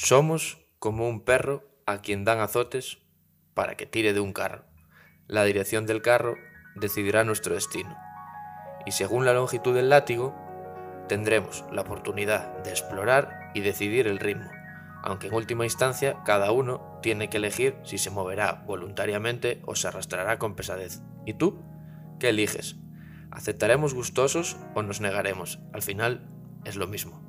Somos como un perro a quien dan azotes para que tire de un carro. La dirección del carro decidirá nuestro destino. Y según la longitud del látigo, tendremos la oportunidad de explorar y decidir el ritmo, aunque en última instancia cada uno tiene que elegir si se moverá voluntariamente o se arrastrará con pesadez. ¿Y tú? ¿Qué eliges? ¿Aceptaremos gustosos o nos negaremos? Al final es lo mismo.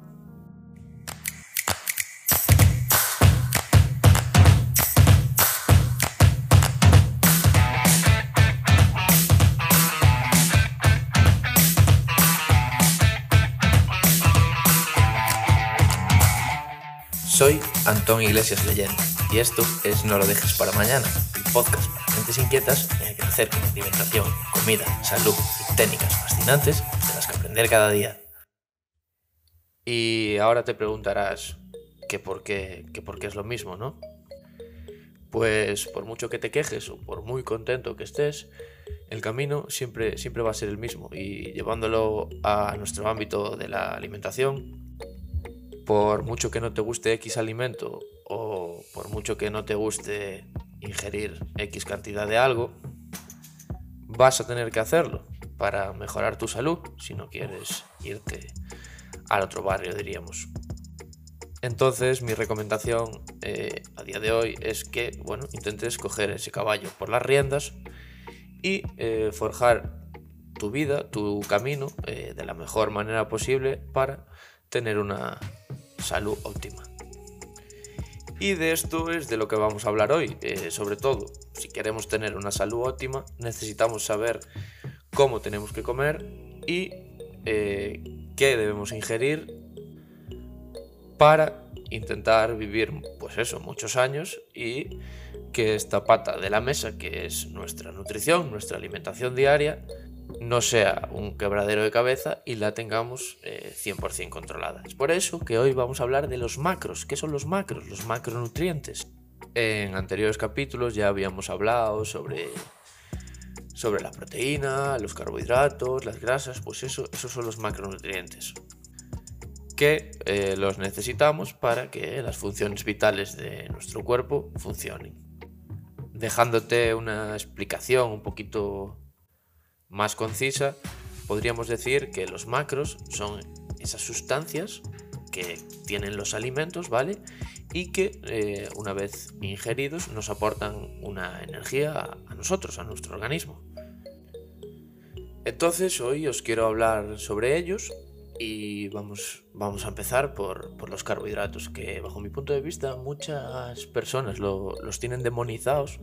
Soy Antón Iglesias Leyenda y esto es No lo dejes para mañana, el podcast para mentes inquietas en el que acercan alimentación, comida, salud y técnicas fascinantes de las que aprender cada día. Y ahora te preguntarás que por qué, que por qué es lo mismo, ¿no? Pues por mucho que te quejes o por muy contento que estés, el camino siempre, siempre va a ser el mismo y llevándolo a nuestro ámbito de la alimentación, por mucho que no te guste X alimento o por mucho que no te guste ingerir X cantidad de algo, vas a tener que hacerlo para mejorar tu salud si no quieres irte al otro barrio, diríamos. Entonces, mi recomendación eh, a día de hoy es que, bueno, intentes coger ese caballo por las riendas y eh, forjar tu vida, tu camino, eh, de la mejor manera posible para tener una salud óptima. Y de esto es de lo que vamos a hablar hoy. Eh, sobre todo, si queremos tener una salud óptima, necesitamos saber cómo tenemos que comer y eh, qué debemos ingerir para intentar vivir, pues eso, muchos años y que esta pata de la mesa, que es nuestra nutrición, nuestra alimentación diaria, no sea un quebradero de cabeza y la tengamos 100% eh, controlada. Es por eso que hoy vamos a hablar de los macros. ¿Qué son los macros? Los macronutrientes. En anteriores capítulos ya habíamos hablado sobre, sobre la proteína, los carbohidratos, las grasas, pues eso, esos son los macronutrientes que eh, los necesitamos para que las funciones vitales de nuestro cuerpo funcionen. Dejándote una explicación un poquito más concisa, podríamos decir que los macros son esas sustancias que tienen los alimentos, ¿vale? Y que eh, una vez ingeridos nos aportan una energía a, nosotros, a nuestro organismo. Entonces hoy os quiero hablar sobre ellos y vamos, vamos a empezar por, los carbohidratos, que bajo mi punto de vista muchas personas los tienen demonizados,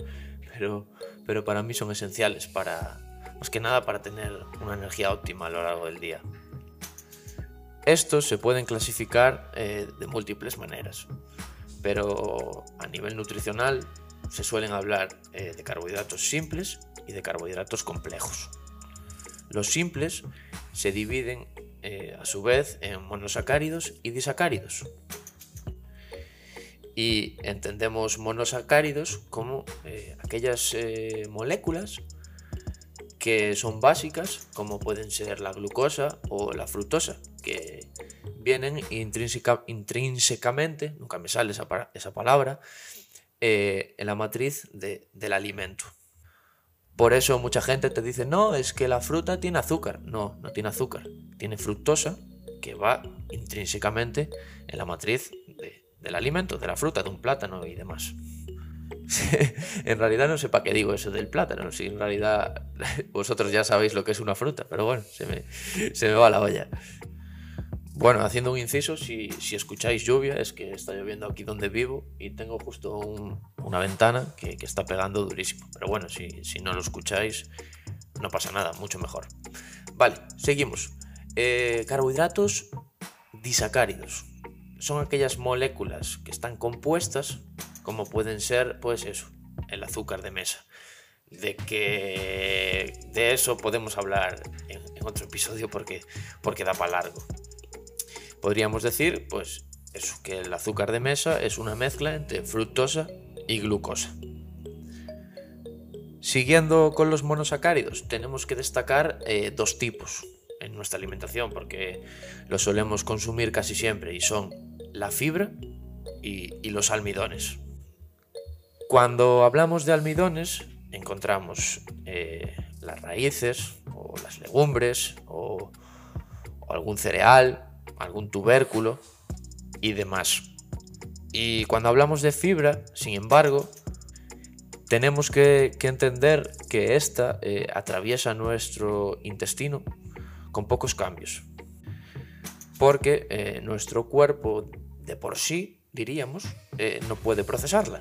pero, pero para mí son esenciales para, más que nada para tener una energía óptima a lo largo del día. Estos se pueden clasificar eh, de múltiples maneras, pero a nivel nutricional se suelen hablar eh, de carbohidratos simples y de carbohidratos complejos. Los simples se dividen eh, a su vez en monosacáridos y disacáridos. Y entendemos monosacáridos como aquellas moléculas que son básicas, como pueden ser la glucosa o la fructosa, que vienen intrínsecamente, nunca me sale esa, palabra, eh, en la matriz del alimento. Por eso mucha gente te dice, no, es que la fruta tiene azúcar. No, no tiene azúcar, tiene fructosa que va intrínsecamente en la matriz del alimento, de la fruta, de un plátano y demás. en realidad no sé para qué digo eso del plátano, si en realidad vosotros ya sabéis lo que es una fruta, pero bueno, se me, va la olla. Bueno, haciendo un inciso, si, escucháis lluvia es que está lloviendo aquí donde vivo y tengo justo una ventana que, está pegando durísimo. Pero bueno, si, si, no lo escucháis, no pasa nada, mucho mejor. Vale, seguimos. Eh, carbohidratos disacáridos. Son aquellas moléculas que están compuestas como pueden ser, pues eso, el azúcar de mesa. De que de eso podemos hablar en, otro episodio porque, porque da para largo. Podríamos decir, pues, eso, que el azúcar de mesa es una mezcla entre fructosa y glucosa. Siguiendo con los monosacáridos, tenemos que destacar eh, dos tipos en nuestra alimentación porque los solemos consumir casi siempre y son la fibra y, los almidones. Cuando hablamos de almidones, encontramos eh, las raíces o las legumbres o, algún cereal, algún tubérculo y demás. Y cuando hablamos de fibra, sin embargo, tenemos que, entender que esta eh, atraviesa nuestro intestino con pocos cambios. Porque eh, nuestro cuerpo de por sí, diríamos, no puede procesarla.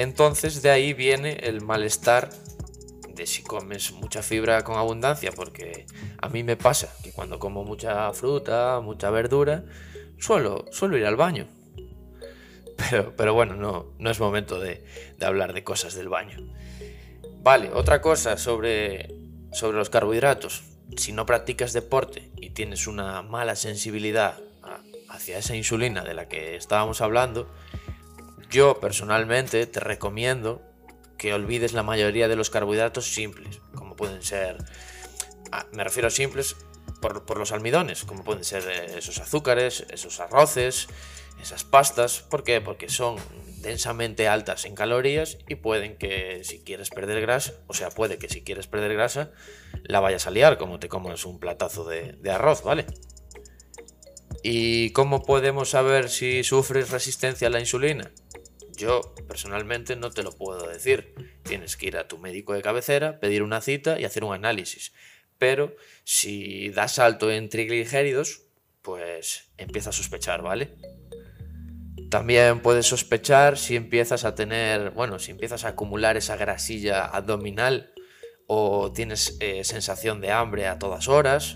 Entonces de ahí viene el malestar de si comes mucha fibra con abundancia, porque a mí me pasa que cuando como mucha fruta, mucha verdura, suelo, suelo ir al baño. Pero, pero bueno, no, no es momento de, hablar de cosas del baño. Vale, otra cosa sobre, sobre los carbohidratos. Si no practicas deporte y tienes una mala sensibilidad hacia esa insulina de la que estábamos hablando, yo personalmente te recomiendo que olvides la mayoría de los carbohidratos simples, como pueden ser, ah, me refiero a simples por, los almidones, como pueden ser eh, esos azúcares, esos arroces, esas pastas. ¿Por qué? Porque son densamente altas en calorías y pueden que si quieres perder grasa, o sea, puede que si quieres perder grasa, la vayas a liar como te comas un platazo de, de arroz, ¿vale? ¿Y cómo podemos saber si sufres resistencia a la insulina? Yo personalmente no te lo puedo decir. Tienes que ir a tu médico de cabecera, pedir una cita y hacer un análisis. Pero si das alto en triglicéridos, pues empieza a sospechar, ¿vale? También puedes sospechar si empiezas a tener, bueno, si empiezas a acumular esa grasilla abdominal o tienes eh, sensación de hambre a todas horas,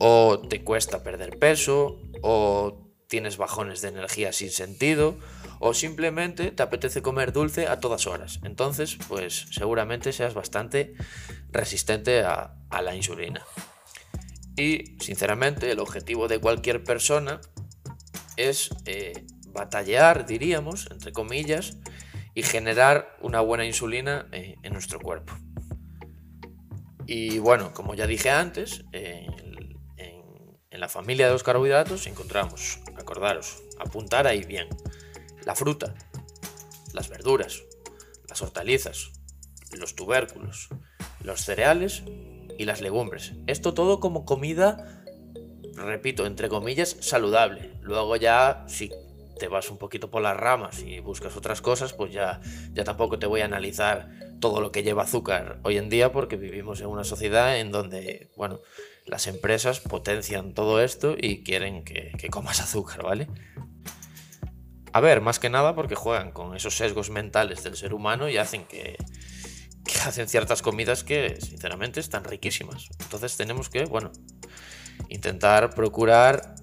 o te cuesta perder peso, o tienes bajones de energía sin sentido, o simplemente te apetece comer dulce a todas horas. Entonces, pues seguramente seas bastante resistente a, la insulina. Y sinceramente el objetivo de cualquier persona es eh, batallar, diríamos, entre comillas, y generar una buena insulina eh, en nuestro cuerpo. Y bueno, como ya dije antes, en, la familia de los carbohidratos encontramos, acordaros, apuntar ahí bien, la fruta, las verduras, las hortalizas, los tubérculos, los cereales y las legumbres. Esto todo como comida, repito, entre comillas, saludable. Luego ya, si te vas un poquito por las ramas y buscas otras cosas, pues ya, ya tampoco te voy a analizar todo lo que lleva azúcar hoy en día porque vivimos en una sociedad en donde, bueno, las empresas potencian todo esto y quieren que, comas azúcar, ¿vale? A ver, más que nada porque juegan con esos sesgos mentales del ser humano y hacen que, hacen ciertas comidas que sinceramente están riquísimas. Entonces tenemos que, bueno, intentar procurar,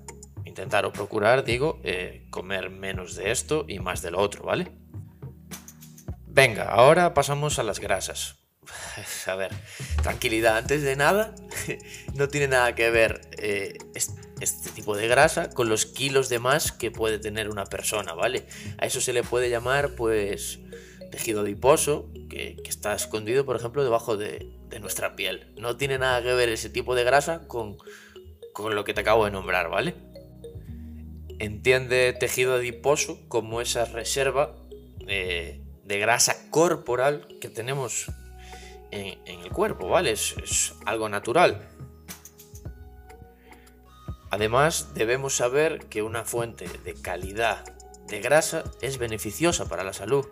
intentar o procurar, digo, eh, comer menos de esto y más de lo otro, ¿vale? Venga, ahora pasamos a las grasas. A ver, tranquilidad, antes de nada, no tiene nada que ver eh, este tipo de grasa con los kilos de más que puede tener una persona, ¿vale? A eso se le puede llamar, pues, tejido adiposo, que, está escondido, por ejemplo, debajo de, nuestra piel. No tiene nada que ver ese tipo de grasa con, con lo que te acabo de nombrar, ¿vale? Entiende tejido adiposo como esa reserva de, de grasa corporal que tenemos en, el cuerpo, ¿vale? es algo natural. Además, debemos saber que una fuente de calidad de grasa es beneficiosa para la salud.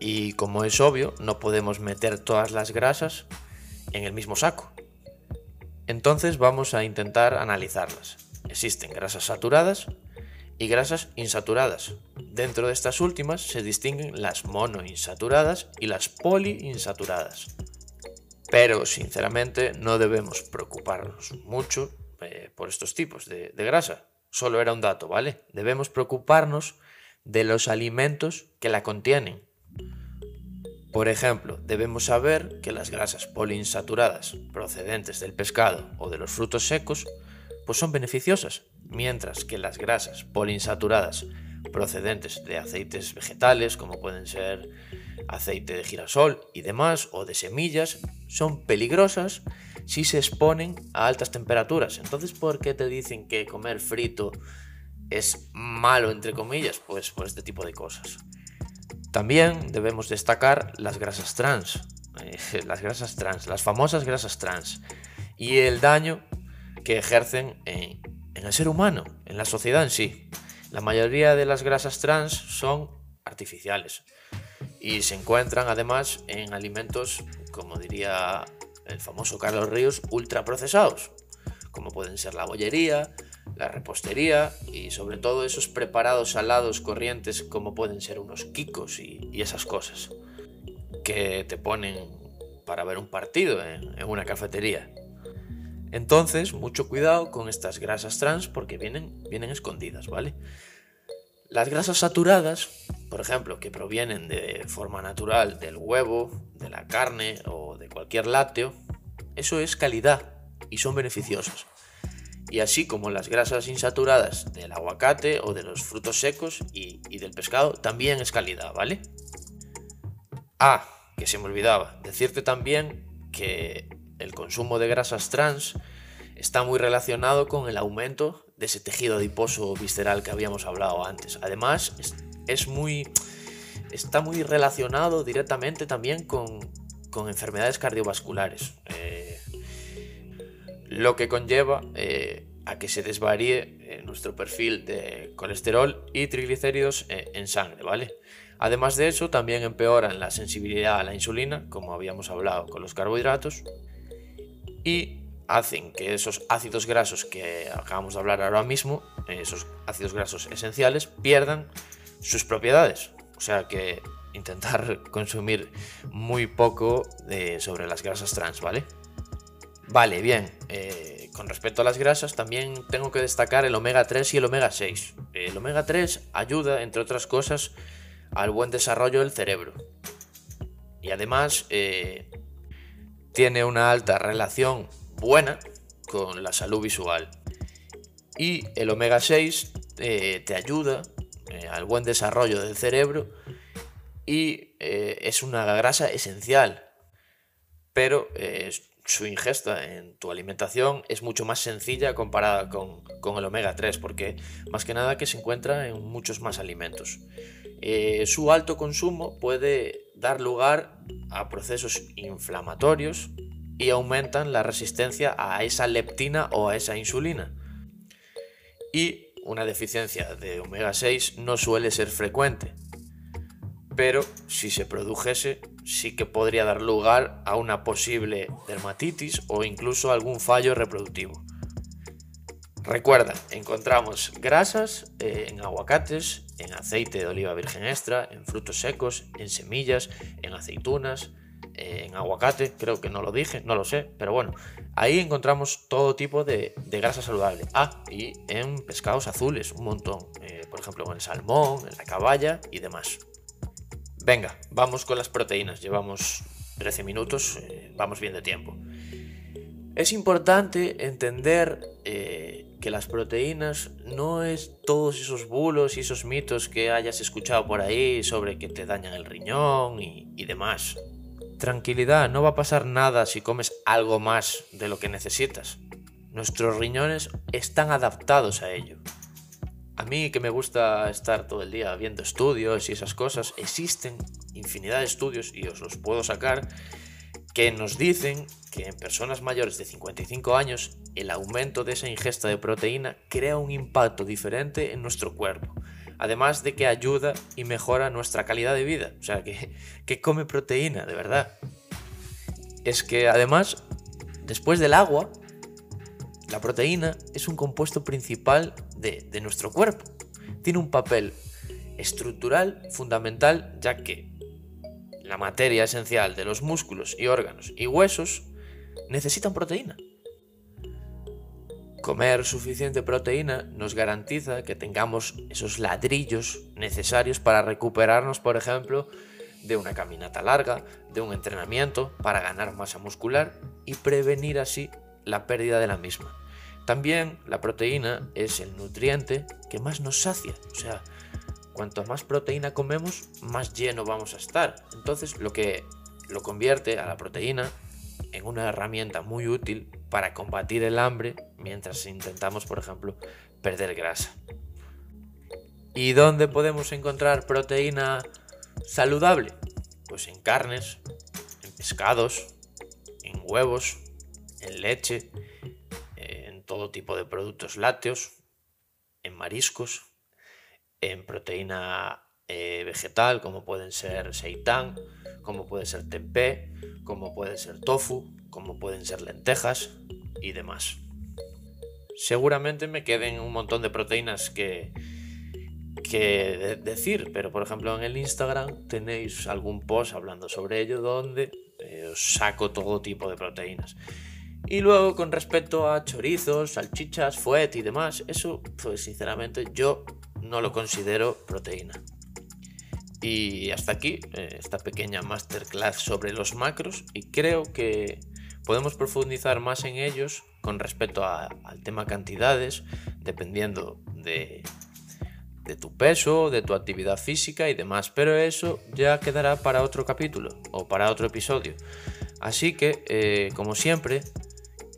Y como es obvio, no podemos meter todas las grasas en el mismo saco. Entonces vamos a intentar analizarlas. Existen grasas saturadas y grasas insaturadas. Dentro de estas últimas se distinguen las monoinsaturadas y las poliinsaturadas. Pero sinceramente no debemos preocuparnos mucho eh, por estos tipos de, de grasa. Solo era un dato, ¿vale? Debemos preocuparnos de los alimentos que la contienen. Por ejemplo, debemos saber que las grasas poliinsaturadas procedentes del pescado o de los frutos secos pues son beneficiosas, mientras que las grasas poliinsaturadas procedentes de aceites vegetales, como pueden ser aceite de girasol y demás, o de semillas, son peligrosas si se exponen a altas temperaturas. Entonces, ¿por qué te dicen que comer frito es malo, entre comillas? Pues por este tipo de cosas. También debemos destacar las grasas trans, eh, las grasas trans, las famosas grasas trans, y el daño que ejercen en, el ser humano, en la sociedad en sí. La mayoría de las grasas trans son artificiales y se encuentran además en alimentos, como diría el famoso Carlos Ríos, ultraprocesados, como pueden ser la bollería, la repostería y sobre todo esos preparados salados corrientes como pueden ser unos kikos y, esas cosas que te ponen para ver un partido en, una cafetería. Entonces, mucho cuidado con estas grasas trans porque vienen, vienen escondidas, ¿vale? Las grasas saturadas, por ejemplo, que provienen de forma natural del huevo, de la carne o de cualquier lácteo, eso es calidad y son beneficiosas. Y así como las grasas insaturadas del aguacate o de los frutos secos y, del pescado, también es calidad, ¿vale? Ah, que se me olvidaba, decirte también que el consumo de grasas trans está muy relacionado con el aumento de ese tejido adiposo visceral que habíamos hablado antes. Además, es, muy, está muy relacionado directamente también con, enfermedades cardiovasculares. Eh, lo que conlleva eh, a que se desvaríe eh, nuestro perfil de colesterol y triglicéridos en sangre, ¿vale? Además de eso, también empeoran la sensibilidad a la insulina, como habíamos hablado con los carbohidratos, y hacen que esos ácidos grasos que acabamos de hablar ahora mismo, esos ácidos grasos esenciales, pierdan sus propiedades. O sea que intentar consumir muy poco sobre las grasas trans, ¿vale? Vale, bien. Eh, con respecto a las grasas, también tengo que destacar el omega 3 y el omega 6. El omega 3 ayuda, entre otras cosas, al buen desarrollo del cerebro. Y además eh, tiene una alta relación buena con la salud visual. Y el omega 6 eh, te ayuda eh, al buen desarrollo del cerebro y eh, es una grasa esencial. Pero su ingesta en tu alimentación es mucho más sencilla comparada con, con, el omega 3 porque más que nada que se encuentra en muchos más alimentos. su alto consumo puede dar lugar a procesos inflamatorios y aumentan la resistencia a esa leptina o a esa insulina. Y una deficiencia de omega 6 no suele ser frecuente, pero si se produjese sí que podría dar lugar a una posible dermatitis o incluso algún fallo reproductivo. Recuerda, encontramos grasas eh, en aguacates, en aceite de oliva virgen extra, en frutos secos, en semillas, en aceitunas, en aguacate, creo que no lo dije, no lo sé, pero bueno, ahí encontramos todo tipo de, grasa saludable. Ah, y en pescados azules, un montón, eh, por ejemplo, en el salmón, en la caballa y demás. Venga, vamos con las proteínas, llevamos 13 minutos, eh, vamos bien de tiempo. Es importante entender eh, que las proteínas no es todos esos bulos y esos mitos que hayas escuchado por ahí sobre que te dañan el riñón y demás. Tranquilidad, no va a pasar nada si comes algo más de lo que necesitas. Nuestros riñones están adaptados a ello. A mí que me gusta estar todo el día viendo estudios y esas cosas, existen infinidad de estudios, y os los puedo sacar, que nos dicen que en personas mayores de 55 años el aumento de esa ingesta de proteína crea un impacto diferente en nuestro cuerpo además de que ayuda y mejora nuestra calidad de vida. O sea, que, que come proteína, de verdad. Es que además, después del agua, la proteína es un compuesto principal de, de nuestro cuerpo. Tiene un papel estructural fundamental ya que la materia esencial de los músculos y órganos y huesos necesitan proteína. Comer suficiente proteína nos garantiza que tengamos esos ladrillos necesarios para recuperarnos, por ejemplo, de una caminata larga, de un entrenamiento, para ganar masa muscular y prevenir así la pérdida de la misma. También la proteína es el nutriente que más nos sacia, o sea, cuanto más proteína comemos, más lleno vamos a estar. Entonces, lo que lo convierte a la proteína en una herramienta muy útil para combatir el hambre mientras intentamos, por ejemplo, perder grasa. ¿Y dónde podemos encontrar proteína saludable? Pues en carnes, en pescados, en huevos, en leche, en todo tipo de productos lácteos, en mariscos, en proteína eh, vegetal como pueden ser seitán, como puede ser tempeh, como puede ser tofu, como pueden ser lentejas y demás. Seguramente me queden un montón de proteínas que, que decir, pero por ejemplo en el Instagram tenéis algún post hablando sobre ello donde eh, os saco todo tipo de proteínas. Y luego con respecto a chorizos, salchichas, fuet y demás, eso pues sinceramente yo no lo considero proteína. Y hasta aquí eh, esta pequeña masterclass sobre los macros y creo que podemos profundizar más en ellos con respecto al tema cantidades, dependiendo de, de tu peso, de tu actividad física y demás, pero eso ya quedará para otro capítulo o para otro episodio. Así que, eh, como siempre,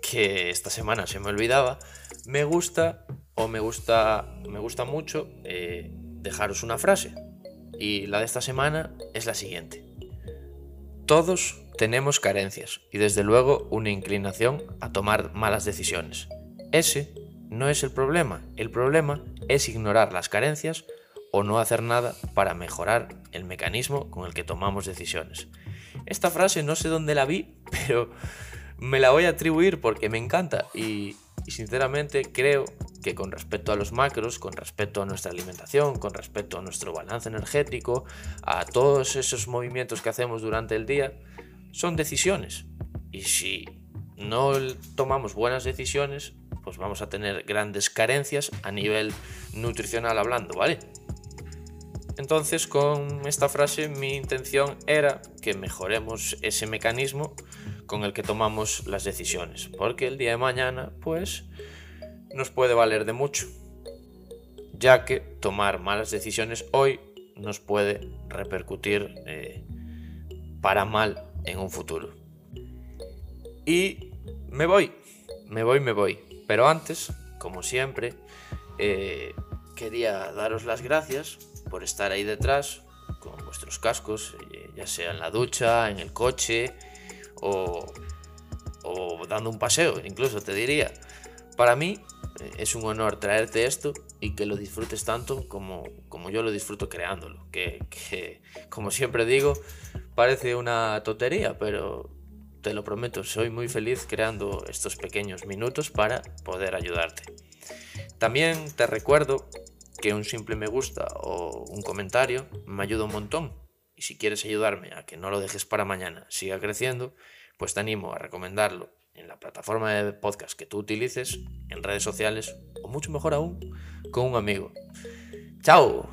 que esta semana se me olvidaba, me gusta o me gusta, me gusta mucho eh, dejaros una frase. Y la de esta semana es la siguiente. Todos tenemos carencias y desde luego una inclinación a tomar malas decisiones. Ese no es el problema. El problema es ignorar las carencias o no hacer nada para mejorar el mecanismo con el que tomamos decisiones. Esta frase no sé dónde la vi, pero me la voy a atribuir porque me encanta y, sinceramente creo que con respecto a los macros, con respecto a nuestra alimentación, con respecto a nuestro balance energético, a todos esos movimientos que hacemos durante el día, son decisiones. Y si no tomamos buenas decisiones, pues vamos a tener grandes carencias a nivel nutricional hablando, ¿vale? Entonces con esta frase mi intención era que mejoremos ese mecanismo con el que tomamos las decisiones, porque el día de mañana pues nos puede valer de mucho, ya que tomar malas decisiones hoy nos puede repercutir eh, para mal en un futuro. Y me voy, me voy, me voy. Pero antes, como siempre, eh, quería daros las gracias por estar ahí detrás con vuestros cascos, eh, ya sea en la ducha, en el coche o, dando un paseo, incluso te diría. Para mí es un honor traerte esto y que lo disfrutes tanto como, como yo lo disfruto creándolo. Que, que, como siempre digo, parece una tontería, pero te lo prometo, soy muy feliz creando estos pequeños minutos para poder ayudarte. También te recuerdo que un simple me gusta o un comentario me ayuda un montón. Y si quieres ayudarme a que no lo dejes para mañana, siga creciendo, pues te animo a recomendarlo en la plataforma de podcast que tú utilices, en redes sociales o mucho mejor aún, con un amigo. ¡Chao!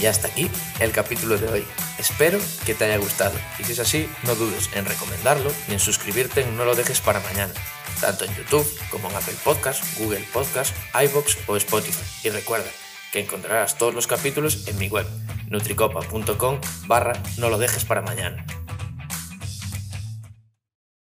Y hasta aquí el capítulo de hoy. Espero que te haya gustado y si es así, no dudes en recomendarlo y en suscribirte en No lo dejes para mañana, tanto en YouTube como en Apple Podcasts, Google Podcasts, iBox o Spotify. Y recuerda que encontrarás todos los capítulos en mi web nutricopa.com barra no lo dejes para mañana.